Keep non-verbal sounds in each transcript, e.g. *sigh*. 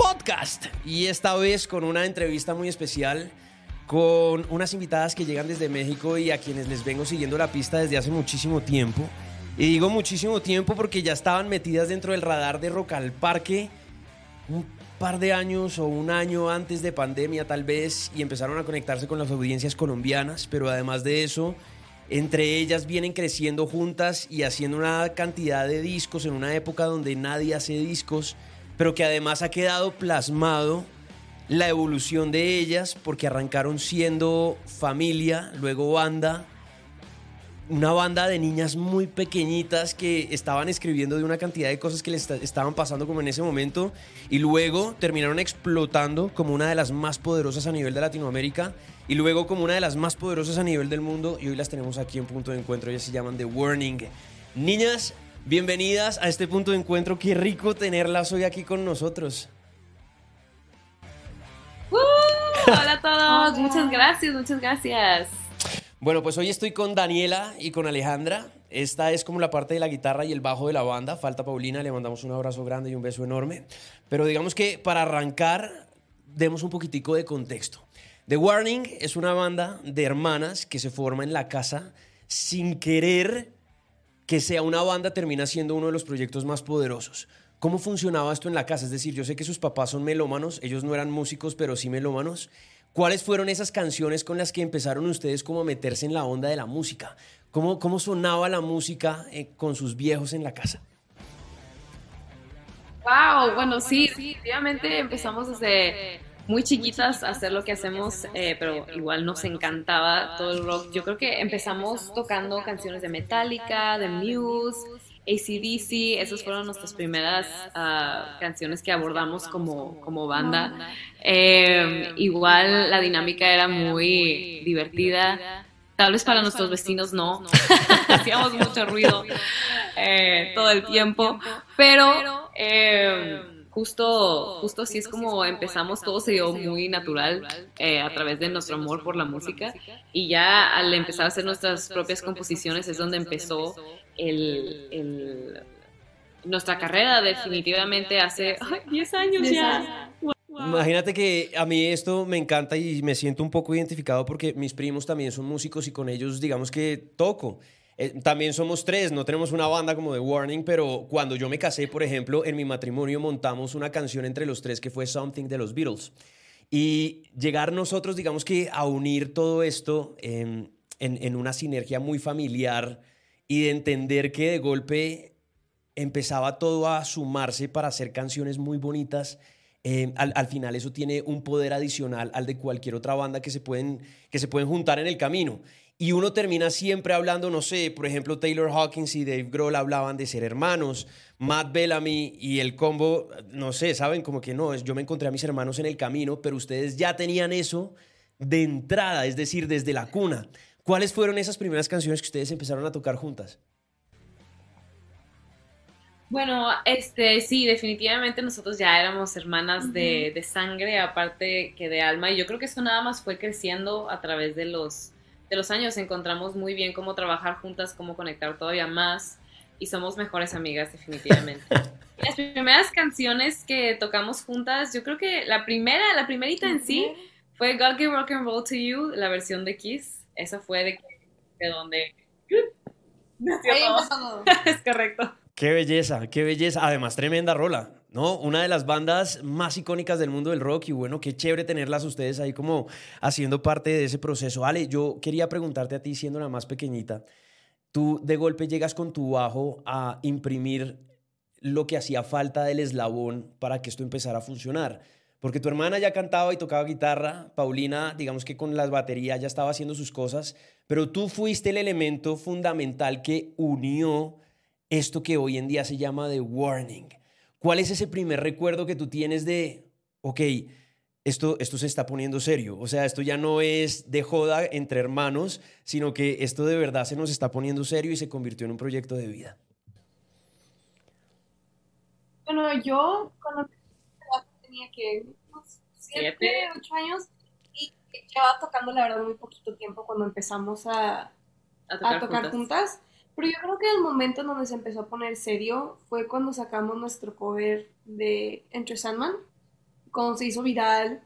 podcast. Y esta vez con una entrevista muy especial con unas invitadas que llegan desde México y a quienes les vengo siguiendo la pista desde hace muchísimo tiempo. Y digo muchísimo tiempo porque ya estaban metidas dentro del radar de Rock al Parque un par de años o un año antes de pandemia tal vez y empezaron a conectarse con las audiencias colombianas, pero además de eso, entre ellas vienen creciendo juntas y haciendo una cantidad de discos en una época donde nadie hace discos, pero que además ha quedado plasmado la evolución de ellas, porque arrancaron siendo familia, luego banda, una banda de niñas muy pequeñitas que estaban escribiendo de una cantidad de cosas que les estaban pasando como en ese momento y luego terminaron explotando como una de las más poderosas a nivel de Latinoamérica y luego como una de las más poderosas a nivel del mundo y hoy las tenemos aquí en punto de encuentro, ellas se llaman The Warning. Niñas, bienvenidas a este punto de encuentro, qué rico tenerlas hoy aquí con nosotros. Hola a todos, muchas gracias, muchas gracias. Bueno, pues hoy estoy con Daniela y con Alejandra. Esta es como la parte de la guitarra y el bajo de la banda. Falta Paulina, le mandamos un abrazo grande y un beso enorme. Pero digamos que para arrancar, demos un poquitico de contexto. The Warning es una banda de hermanas que se forma en la casa sin querer que sea una banda, termina siendo uno de los proyectos más poderosos. ¿Cómo funcionaba esto en la casa? Es decir, yo sé que sus papás son melómanos, ellos no eran músicos, pero sí melómanos. ¿Cuáles fueron esas canciones con las que empezaron ustedes como a meterse en la onda de la música? ¿Cómo, cómo sonaba la música eh, con sus viejos en la casa? Wow, bueno, sí, definitivamente empezamos desde muy chiquitas hacer lo que hacemos, eh, pero igual nos encantaba todo el rock. Yo creo que empezamos tocando canciones de Metallica, de Muse, ACDC, esas fueron nuestras primeras ah, canciones que abordamos como, como banda. Eh, igual la dinámica era muy divertida. Tal vez para nuestros vecinos no, *laughs* hacíamos mucho ruido eh, todo el tiempo, pero justo, justo así es como empezamos, todo se dio muy natural a través de nuestro amor por la música y ya al empezar a hacer nuestras propias composiciones es donde empezó el, nuestra carrera definitivamente hace 10 años ya. Imagínate que a mí esto me encanta y me siento un poco identificado porque mis primos también son músicos y con ellos digamos que toco. Eh, también somos tres, no tenemos una banda como The Warning, pero cuando yo me casé, por ejemplo, en mi matrimonio montamos una canción entre los tres que fue Something de los Beatles. Y llegar nosotros, digamos que a unir todo esto en, una sinergia muy familiar, y de entender que de golpe empezaba todo a sumarse para hacer canciones muy bonitas. Eh, al, final eso tiene un poder adicional al de cualquier otra banda que se, pueden, que se pueden juntar en el camino. Y uno termina siempre hablando, no sé, por ejemplo, Taylor Hawkins y Dave Grohl hablaban de ser hermanos, Matt Bellamy y el combo, no sé, saben como que no, yo me encontré a mis hermanos en el camino, pero ustedes ya tenían eso de entrada, es decir, desde la cuna. ¿Cuáles fueron esas primeras canciones que ustedes empezaron a tocar juntas? Bueno, este, sí, definitivamente nosotros ya éramos hermanas de, sangre, aparte que de alma, y yo creo que eso nada más fue creciendo a través de los, de los años. Encontramos muy bien cómo trabajar juntas, cómo conectar todavía más, y somos mejores amigas, definitivamente. *laughs* Las primeras canciones que tocamos juntas, yo creo que la primera, la primerita en sí, fue God Give Rock and Roll to You, la versión de Kiss eso fue de, de donde *laughs* *laughs* es correcto. Qué belleza, qué belleza. Además, tremenda rola, ¿no? Una de las bandas más icónicas del mundo del rock y bueno, qué chévere tenerlas ustedes ahí como haciendo parte de ese proceso. Ale, yo quería preguntarte a ti, siendo la más pequeñita, tú de golpe llegas con tu bajo a imprimir lo que hacía falta del eslabón para que esto empezara a funcionar. Porque tu hermana ya cantaba y tocaba guitarra, Paulina, digamos que con las baterías ya estaba haciendo sus cosas, pero tú fuiste el elemento fundamental que unió esto que hoy en día se llama The Warning. ¿Cuál es ese primer recuerdo que tú tienes de, ok, esto, esto se está poniendo serio. O sea, esto ya no es de joda entre hermanos, sino que esto de verdad se nos está poniendo serio y se convirtió en un proyecto de vida. Bueno, yo cuando tenía que unos 7, 8 años y llevaba tocando la verdad muy poquito tiempo cuando empezamos a, a tocar, juntas. Pero yo creo que el momento en donde se empezó a poner serio fue cuando sacamos nuestro cover de Entre Sandman, cuando se hizo viral.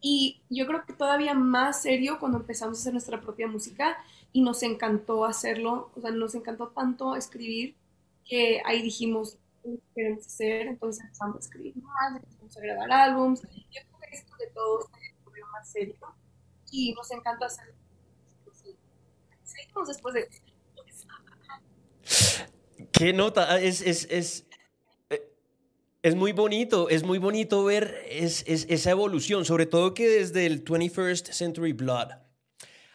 Y yo creo que todavía más serio cuando empezamos a hacer nuestra propia música y nos encantó hacerlo, o sea, nos encantó tanto escribir que ahí dijimos, queremos hacer, entonces empezamos a escribir más, empezamos a grabar álbums. Yo creo que esto de todo se volvió más serio y nos encanta hacerlo. Seguimos después de... ¿Qué nota? Es, es, es, eh, es muy bonito, es muy bonito ver es, esa evolución, sobre todo que desde el 21st Century Blood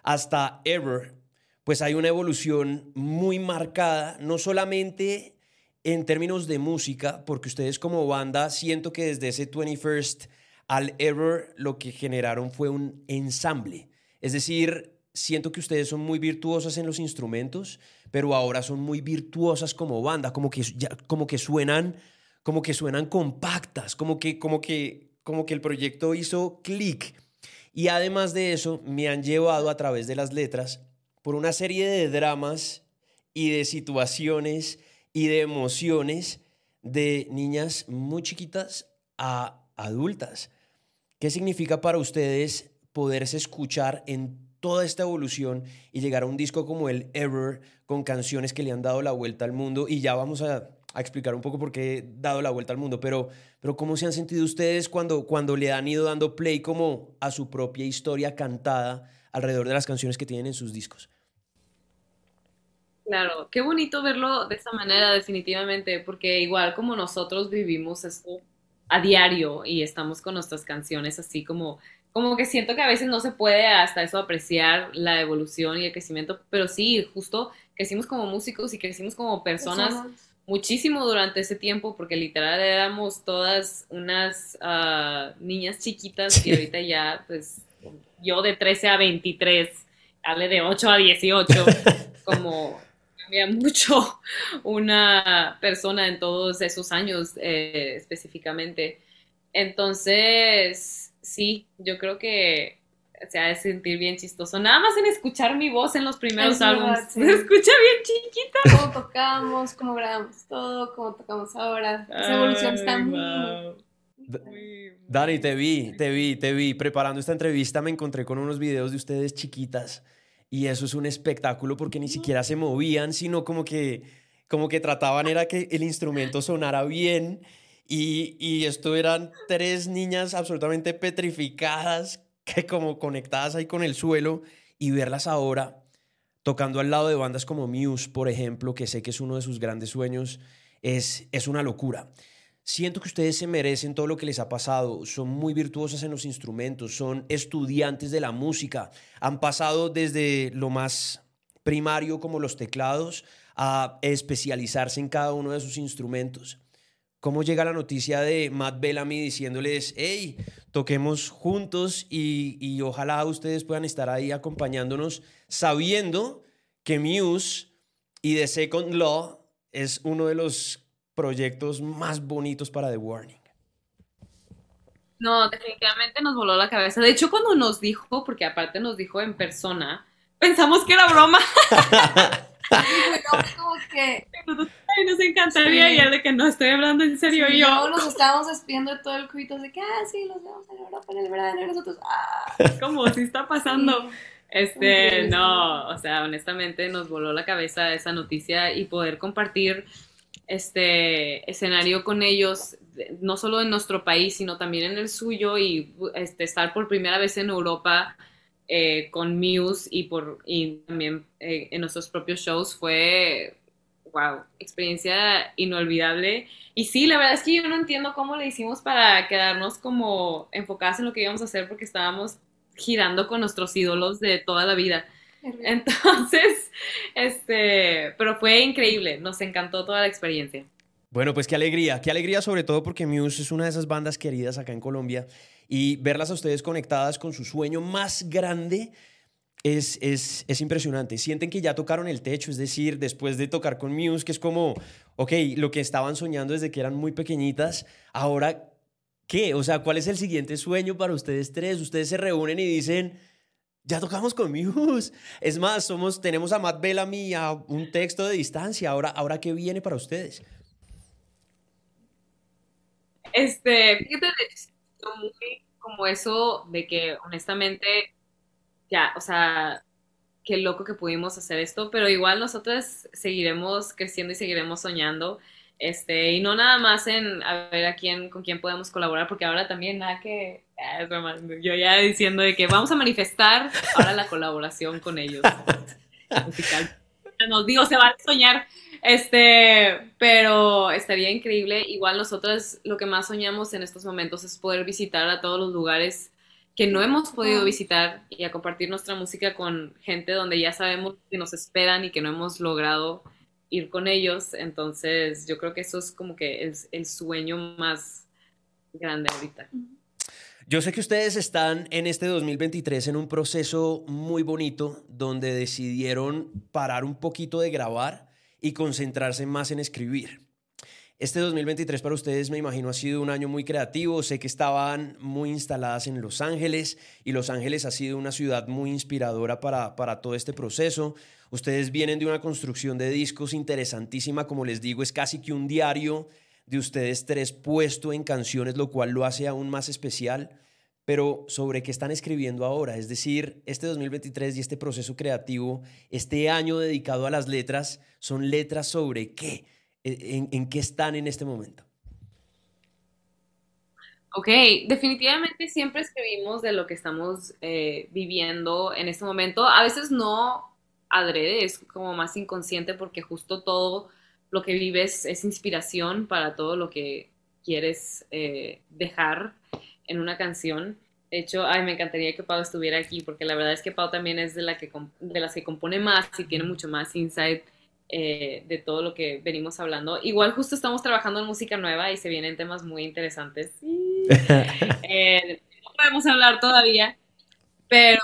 hasta Ever, pues hay una evolución muy marcada, no solamente en términos de música, porque ustedes como banda siento que desde ese 21st al Ever lo que generaron fue un ensamble. Es decir, siento que ustedes son muy virtuosas en los instrumentos, pero ahora son muy virtuosas como banda, como que, como que suenan como que suenan compactas, como que, como que, como que el proyecto hizo clic. Y además de eso, me han llevado a través de las letras por una serie de dramas y de situaciones y de emociones de niñas muy chiquitas a adultas. ¿Qué significa para ustedes poderse escuchar en toda esta evolución y llegar a un disco como el Ever con canciones que le han dado la vuelta al mundo? Y ya vamos a, explicar un poco por qué he dado la vuelta al mundo, pero, pero ¿cómo se han sentido ustedes cuando, cuando le han ido dando play como a su propia historia cantada alrededor de las canciones que tienen en sus discos? Claro, qué bonito verlo de esta manera definitivamente, porque igual como nosotros vivimos esto a diario y estamos con nuestras canciones así como, como que siento que a veces no se puede hasta eso apreciar la evolución y el crecimiento, pero sí, justo crecimos como músicos y crecimos como personas, muchísimo durante ese tiempo, porque literal éramos todas unas uh, niñas chiquitas y ahorita ya, pues yo de 13 a 23, Ale de 8 a 18, *laughs* como cambia mucho una persona en todos esos años eh, específicamente. Entonces, sí, yo creo que se ha de sentir bien chistoso. Nada más en escuchar mi voz en los primeros álbumes. *laughs* Se escucha bien chiquita. Cómo tocamos, cómo grabamos todo, cómo tocamos ahora. Esa evolución está muy... Dani, te vi, te vi, te vi. Preparando esta entrevista me encontré con unos videos de ustedes chiquitas y eso es un espectáculo porque ni siquiera se movían, sino como que, como que trataban era que el instrumento sonara bien. Y, y esto tres niñas absolutamente petrificadas, que como conectadas ahí con el suelo, y verlas ahora tocando al lado de bandas como Muse, por ejemplo, que sé que es uno de sus grandes sueños, es, es una locura. Siento que ustedes se merecen todo lo que les ha pasado, son muy virtuosas en los instrumentos, son estudiantes de la música, han pasado desde lo más primario como los teclados a especializarse en cada uno de sus instrumentos. ¿Cómo llega la noticia de Matt Bellamy diciéndoles, hey, toquemos juntos y, y ojalá ustedes puedan estar ahí acompañándonos sabiendo que Muse y The Second Law es uno de los proyectos más bonitos para The Warning. No, definitivamente nos voló la cabeza. De hecho, cuando nos dijo, porque aparte nos dijo en persona, pensamos que era broma. *laughs* *laughs* como que... Ay, nos encantaría y de que no estoy hablando en serio y yo. nos estábamos despidiendo de todo el cubito de que, ah, sí, los vemos en Europa en el verano y nosotros, ah. *laughs* Como si está pasando. Este, no, o sea, honestamente nos voló la cabeza esa noticia y poder compartir este escenario con ellos, no solo en nuestro país, sino también en el suyo y este, estar por primera vez en Europa eh, con Muse y, por, y también eh, en nuestros propios shows fue, wow, experiencia inolvidable. Y sí, la verdad es que yo no entiendo cómo le hicimos para quedarnos como enfocadas en lo que íbamos a hacer porque estábamos girando con nuestros ídolos de toda la vida. Entonces, *laughs* este, pero fue increíble, nos encantó toda la experiencia. Bueno, pues qué alegría, qué alegría sobre todo porque Muse es una de esas bandas queridas acá en Colombia y verlas a ustedes conectadas con su sueño más grande es, es, es, impresionante. Sienten que ya tocaron el techo, es decir, después de tocar con Muse, que es como, ok, lo que estaban soñando desde que eran muy pequeñitas, ahora, ¿qué? O sea, ¿cuál es el siguiente sueño para ustedes tres? Ustedes se reúnen y dicen, ya tocamos con Muse. *laughs* Es más, somos, tenemos a Matt Bellamy a un texto de distancia. Ahora, ahora ¿qué viene para ustedes? Este, fíjate, muy como eso de que honestamente ya, o sea, qué loco que pudimos hacer esto, pero igual nosotros seguiremos creciendo y seguiremos soñando. Este, y no nada más en a ver a quién, con quién podemos colaborar, porque ahora también nada que, ah, yo ya diciendo de que vamos a manifestar ahora la colaboración con ellos. Nos digo, se va a soñar, este, pero estaría increíble. Igual nosotros lo que más soñamos en estos momentos es poder visitar a todos los lugares que no hemos podido visitar y a compartir nuestra música con gente donde ya sabemos que nos esperan y que no hemos logrado ir con ellos. Entonces, yo creo que eso es como que el, el sueño más grande ahorita. Yo sé que ustedes están en este 2023 en un proceso muy bonito donde decidieron parar un poquito de grabar y concentrarse más en escribir. Este 2023 para ustedes me imagino ha sido un año muy creativo. Sé que estaban muy instaladas en Los Ángeles y Los Ángeles ha sido una ciudad muy inspiradora para, para todo este proceso. Ustedes vienen de una construcción de discos interesantísima, como les digo, es casi que un diario de ustedes tres puesto en canciones, lo cual lo hace aún más especial. Pero sobre qué están escribiendo ahora, es decir, este 2023 y este proceso creativo, este año dedicado a las letras, son letras sobre qué en, qué están en este momento? Ok, definitivamente siempre escribimos de lo que estamos eh, viviendo en este momento. A veces no adrede, es como más inconsciente porque justo todo lo que vives es inspiración para todo lo que quieres eh, dejar en una canción. De hecho, ay, me encantaría que Pau estuviera aquí porque la verdad es que Pau también es de, la que, de las que compone más y tiene mucho más insight eh, de todo lo que venimos hablando. Igual justo estamos trabajando en música nueva y se vienen temas muy interesantes. *laughs* Eh, no podemos hablar todavía, pero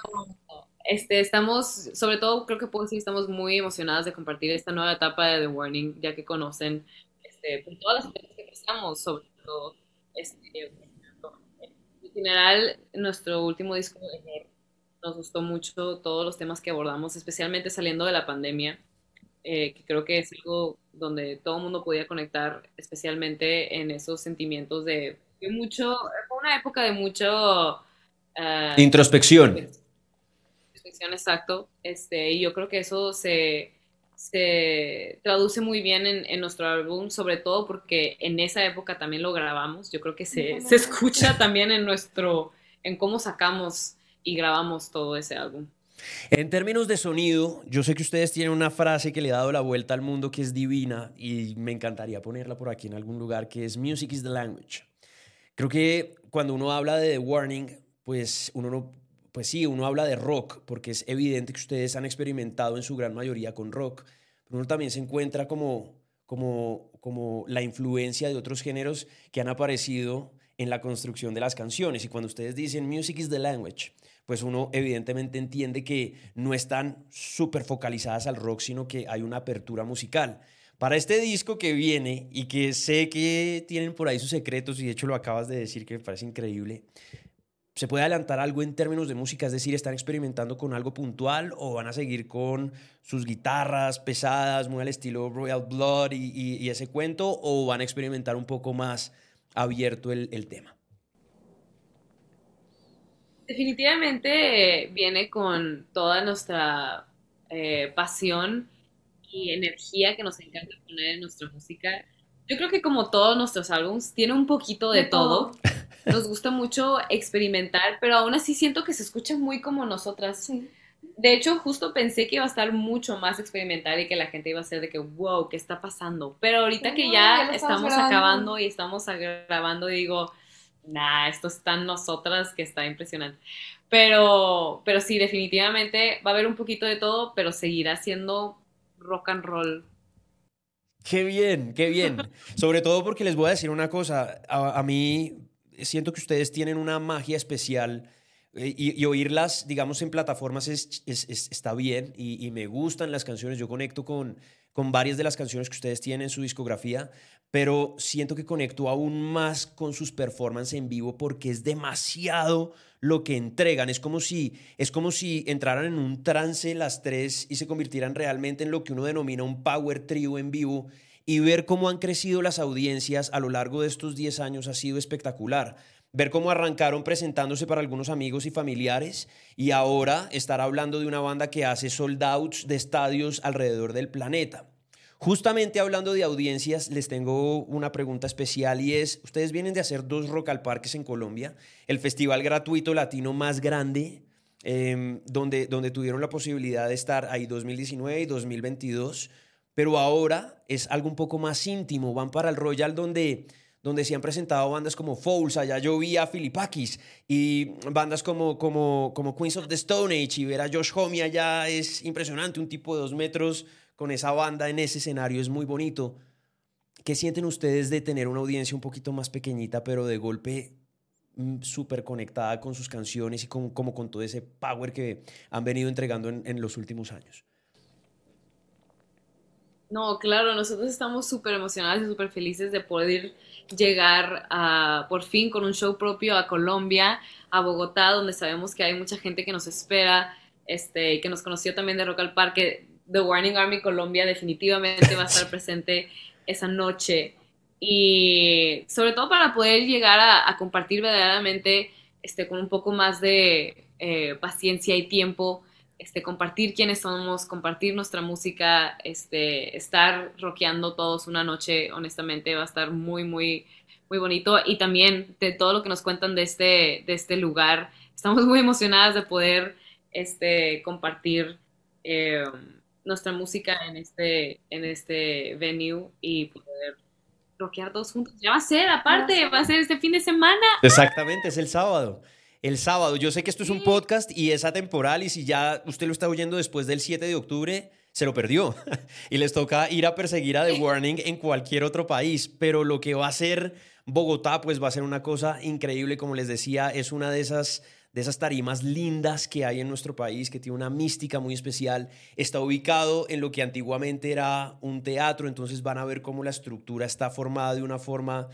este, estamos, sobre todo creo que puedo decir, estamos muy emocionadas de compartir esta nueva etapa de The Warning, ya que conocen este, pues, todas las cosas que pasamos, sobre todo este, en general, nuestro último disco nos gustó mucho todos los temas que abordamos, especialmente saliendo de la pandemia. Eh, que creo que es algo donde todo el mundo podía conectar, especialmente en esos sentimientos de, mucho, fue una época de mucho... Uh, introspección. Introspección, exacto. Este, y yo creo que eso se, se traduce muy bien en, en, nuestro álbum, sobre todo porque en esa época también lo grabamos. Yo creo que se, se escucha también en nuestro, en cómo sacamos y grabamos todo ese álbum. En términos de sonido, yo sé que ustedes tienen una frase que le ha dado la vuelta al mundo que es divina y me encantaría ponerla por aquí en algún lugar, que es Music is the language. Creo que cuando uno habla de The Warning, pues uno no, pues sí, uno habla de rock, porque es evidente que ustedes han experimentado en su gran mayoría con rock, pero uno también se encuentra como, como, como la influencia de otros géneros que han aparecido en la construcción de las canciones. Y cuando ustedes dicen Music is the language, pues uno evidentemente entiende que no están súper focalizadas al rock, sino que hay una apertura musical. Para este disco que viene y que sé que tienen por ahí sus secretos y de hecho lo acabas de decir que me parece increíble, ¿se puede adelantar algo en términos de música? Es decir, ¿están experimentando con algo puntual o van a seguir con sus guitarras pesadas, muy al estilo Royal Blood y, ese cuento, o van a experimentar un poco más abierto el tema? Definitivamente viene con toda nuestra eh, pasión y energía que nos encanta poner en nuestra música. Yo creo que como todos nuestros álbums, tiene un poquito de, todo. *laughs* Nos gusta mucho experimentar, pero aún así siento que se escucha muy como nosotras. De hecho, justo pensé que iba a estar mucho más experimental y que la gente iba a ser de que, wow, ¿qué está pasando? Pero ahorita que ya, estamos acabando y estamos grabando, digo, nah, esto está en nosotras que está impresionante. Pero, pero sí, definitivamente va a haber un poquito de todo, pero seguirá siendo rock and roll. Qué bien, qué bien. *laughs* Sobre todo porque les voy a decir una cosa, a, mí siento que ustedes tienen una magia especial eh, y, oírlas, digamos, en plataformas es, está bien y, me gustan las canciones. Yo conecto con, con varias de las canciones que ustedes tienen en su discografía, pero siento que conecto aún más con sus performances en vivo porque es demasiado lo que entregan. Es como si, es como si entraran en un trance las tres y se convirtieran realmente en lo que uno denomina un power trio en vivo y ver cómo han crecido las audiencias a lo largo de estos 10 años ha sido espectacular. Ver cómo arrancaron presentándose para algunos amigos y familiares y ahora estar hablando de una banda que hace sold outs de estadios alrededor del planeta. Justamente hablando de audiencias, les tengo una pregunta especial y es, ustedes vienen de hacer dos Rock al Parques en Colombia, el festival gratuito latino más grande, em, donde, donde tuvieron la posibilidad de estar ahí 2019 y 2022, pero ahora es algo un poco más íntimo, van para el Royal donde donde se han presentado bandas como Fouls, allá yo vi a Filipakis y bandas como, como, como Queens of the Stone Age y ver a Josh Homme allá es impresionante, un tipo de dos metros con esa banda en ese escenario es muy bonito. ¿Qué sienten ustedes de tener una audiencia un poquito más pequeñita, pero de golpe mm, súper conectada con sus canciones y con, como con todo ese power que han venido entregando en, los últimos años? No, claro, nosotros estamos súper emocionados y súper felices de poder llegar a, por fin con un show propio a Colombia, a Bogotá, donde sabemos que hay mucha gente que nos espera, este, que nos conoció también de Rock al Parque, The Warning Army Colombia definitivamente va a estar *laughs* presente esa noche. Y sobre todo para poder llegar a, compartir verdaderamente este, con un poco más de eh, paciencia y tiempo, este, compartir quiénes somos, compartir nuestra música, este, estar rockeando todos una noche, honestamente va a estar muy, muy, muy bonito. Y también de todo lo que nos cuentan de este, de este lugar, estamos muy emocionadas de poder este, compartir. Eh, nuestra música en este, en este venue y poder rockear todos juntos. Ya va a ser, aparte, va a ser este fin de semana. Exactamente, es el sábado. El sábado. Yo sé que esto es un podcast y es atemporal y si ya usted lo está oyendo después del 7 de octubre, se lo perdió. *laughs* y les toca ir a perseguir a The Warning en cualquier otro país. Pero lo que va a ser Bogotá, pues va a ser una cosa increíble. Como les decía, es una de esas de esas tarimas lindas que hay en nuestro país, que tiene una mística muy especial. Está ubicado en lo que antiguamente era un teatro, entonces van a ver cómo la estructura está formada de una forma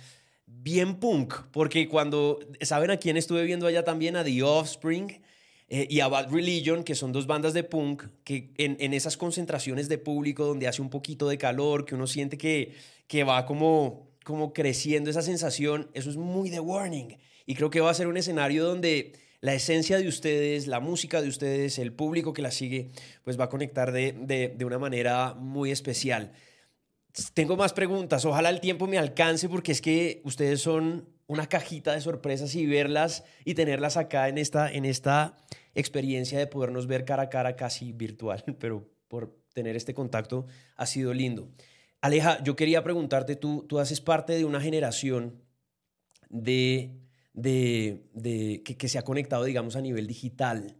bien punk, porque cuando, ¿saben a quién estuve viendo allá también? A The Offspring. Eh, y a Bad Religion, que son dos bandas de punk, que en, en, esas concentraciones de público donde hace un poquito de calor, que uno siente que, que va como, como creciendo esa sensación, eso es muy de Warning. Y creo que va a ser un escenario donde la esencia de ustedes, la música de ustedes, el público que la sigue, pues va a conectar de, una manera muy especial. Tengo más preguntas, ojalá el tiempo me alcance porque es que ustedes son una cajita de sorpresas y verlas y tenerlas acá en esta, en esta experiencia de podernos ver cara a cara casi virtual, *laughs* pero por tener este contacto ha sido lindo. Aleja, yo quería preguntarte, tú, tú haces parte de una generación de de, que, se ha conectado, digamos, a nivel digital.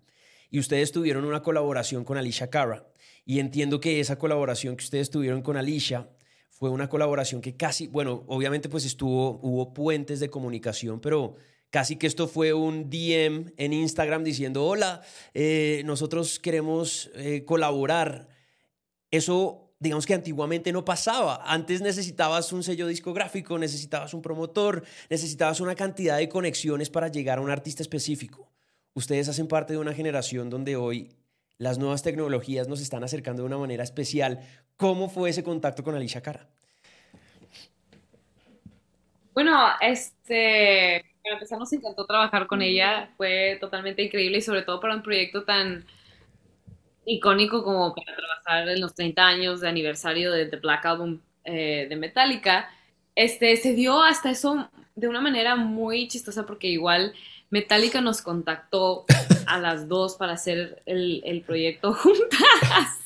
Y ustedes tuvieron una colaboración con Alicia Cara. Y entiendo que esa colaboración que ustedes tuvieron con Alicia fue una colaboración que casi, bueno, obviamente pues estuvo, hubo puentes de comunicación, pero casi que esto fue un DM en Instagram diciendo, hola, eh, nosotros queremos eh, colaborar. Eso digamos que antiguamente no pasaba. Antes necesitabas un sello discográfico, necesitabas un promotor, necesitabas una cantidad de conexiones para llegar a un artista específico. Ustedes hacen parte de una generación donde hoy las nuevas tecnologías nos están acercando de una manera especial. ¿Cómo fue ese contacto con Alicia Cara? Bueno, este, para empezar nos encantó trabajar con ella, fue totalmente increíble y sobre todo para un proyecto tan icónico como para trabajar en los 30 años de aniversario de The Black Album eh, de Metallica, este, se dio hasta eso de una manera muy chistosa porque igual Metallica nos contactó *coughs* a las dos para hacer el, proyecto *laughs* juntas.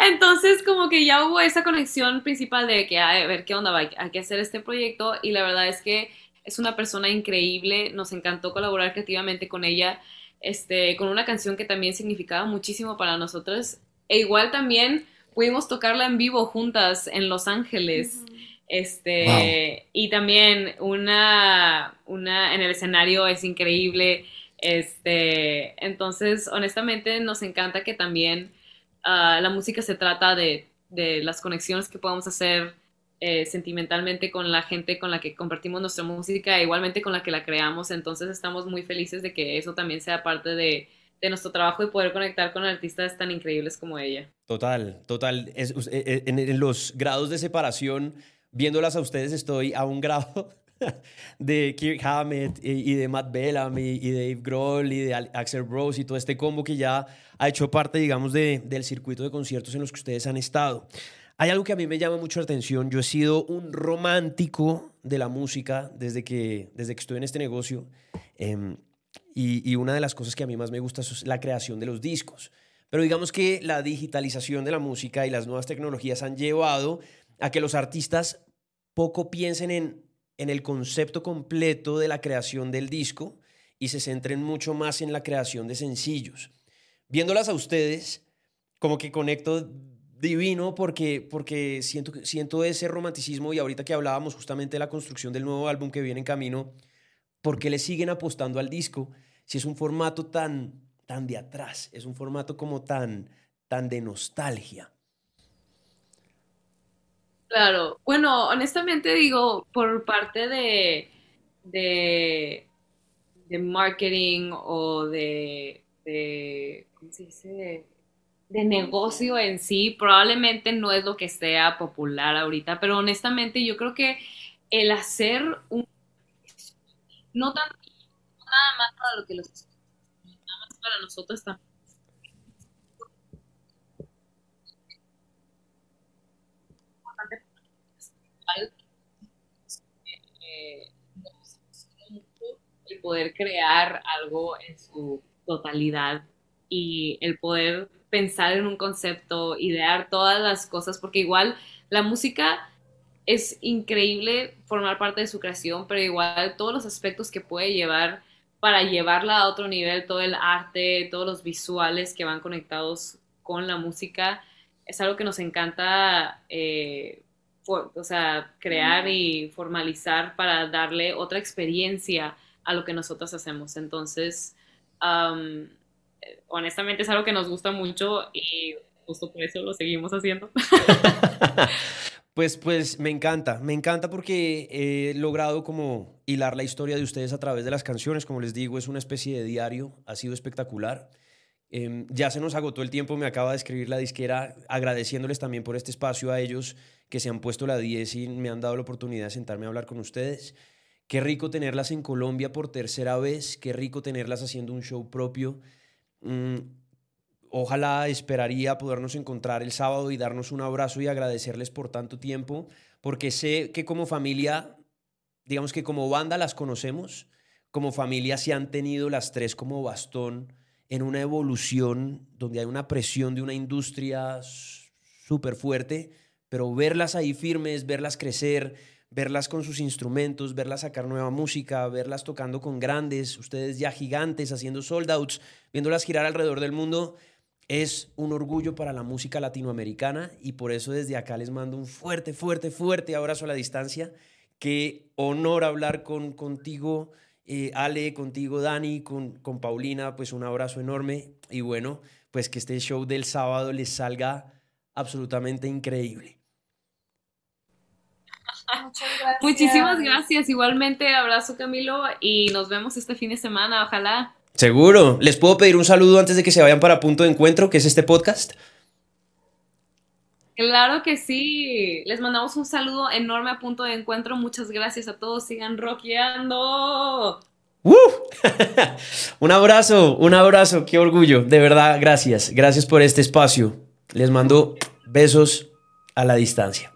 Entonces, como que ya hubo esa conexión principal de que, a ver, ¿qué onda? Hay, hay que hacer este proyecto y la verdad es que es una persona increíble, nos encantó colaborar creativamente con ella este, con una canción que también significaba muchísimo para nosotros. E igual también pudimos tocarla en vivo juntas en Los Ángeles. Este, y también una, una en el escenario es increíble. Este, entonces, honestamente, nos encanta que también ah, la música se trata de, de, las conexiones que podemos hacer eh, sentimentalmente con la gente con la que compartimos nuestra música, e igualmente con la que la creamos. Entonces, estamos muy felices de que eso también sea parte de, de nuestro trabajo y poder conectar con artistas tan increíbles como ella. Total, total. En, los grados de separación, viéndolas a ustedes, estoy a un grado *laughs* de Kirk Hammett y, de Matt Bellamy y de Dave Grohl y de Axel Rose y todo este combo que ya ha hecho parte, digamos, de, del circuito de conciertos en los que ustedes han estado. Hay algo que a mí me llama mucho la atención. Yo he sido un romántico de la música desde que, desde que estoy en este negocio. Em, y, una de las cosas que a mí más me gusta es la creación de los discos. Pero digamos que la digitalización de la música y las nuevas tecnologías han llevado a que los artistas poco piensen en, en el concepto completo de la creación del disco y se centren mucho más en la creación de sencillos. Viéndolas a ustedes, como que conecto divino porque, porque siento, siento ese romanticismo y ahorita que hablábamos justamente de la construcción del nuevo álbum que viene en camino, ¿por qué le siguen apostando al disco si es un formato tan, tan de atrás? Es un formato como tan, tan de nostalgia. Claro, bueno, honestamente digo, por parte de, de, de marketing o de, de, ¿cómo se dice? de negocio en sí, probablemente no es lo que sea popular ahorita, pero honestamente yo creo que el hacer un no tan nada más para lo que los nada más para nosotros también poder crear algo en su totalidad y el poder pensar en un concepto, idear todas las cosas, porque igual la música es increíble formar parte de su creación, pero igual todos los aspectos que puede llevar para llevarla a otro nivel, todo el arte, todos los visuales que van conectados con la música, es algo que nos encanta, eh, o sea, crear y formalizar para darle otra experiencia a lo que nosotros hacemos. Entonces, honestamente es algo que nos gusta mucho y justo por eso lo seguimos haciendo. *laughs* Pues, pues me encanta, me encanta porque he logrado como hilar la historia de ustedes a través de las canciones, como les digo, es una especie de diario, ha sido espectacular. Em, ya se nos agotó el tiempo, me acaba de escribir la disquera agradeciéndoles también por este espacio a ellos que se han puesto la 10 y me han dado la oportunidad de sentarme a hablar con ustedes. Qué rico tenerlas en Colombia por tercera vez, qué rico tenerlas haciendo un show propio. Mm, ojalá esperaría podernos encontrar el sábado y darnos un abrazo y agradecerles por tanto tiempo, porque sé que como familia, digamos que como banda las conocemos, como familia se han tenido las tres como bastón en una evolución donde hay una presión de una industria súper fuerte, pero verlas ahí firmes, verlas crecer, verlas con sus instrumentos, verlas sacar nueva música, verlas tocando con grandes, ustedes ya gigantes haciendo sold outs, viéndolas girar alrededor del mundo, es un orgullo para la música latinoamericana y por eso desde acá les mando un fuerte, fuerte, fuerte abrazo a la distancia. Qué honor hablar con, contigo, eh, Ale, contigo, Dani, con, con Paulina, pues un abrazo enorme y bueno, pues que este show del sábado les salga absolutamente increíble. Muchas gracias. Muchísimas gracias. Igualmente, abrazo Camilo y nos vemos este fin de semana, ojalá. Seguro. ¿Les puedo pedir un saludo antes de que se vayan para Punto de Encuentro, que es este podcast? Claro que sí. Les mandamos un saludo enorme a Punto de Encuentro. Muchas gracias a todos. Sigan rockeando. *laughs* un abrazo, un abrazo. Qué orgullo. De verdad, gracias. Gracias por este espacio. Les mando besos a la distancia.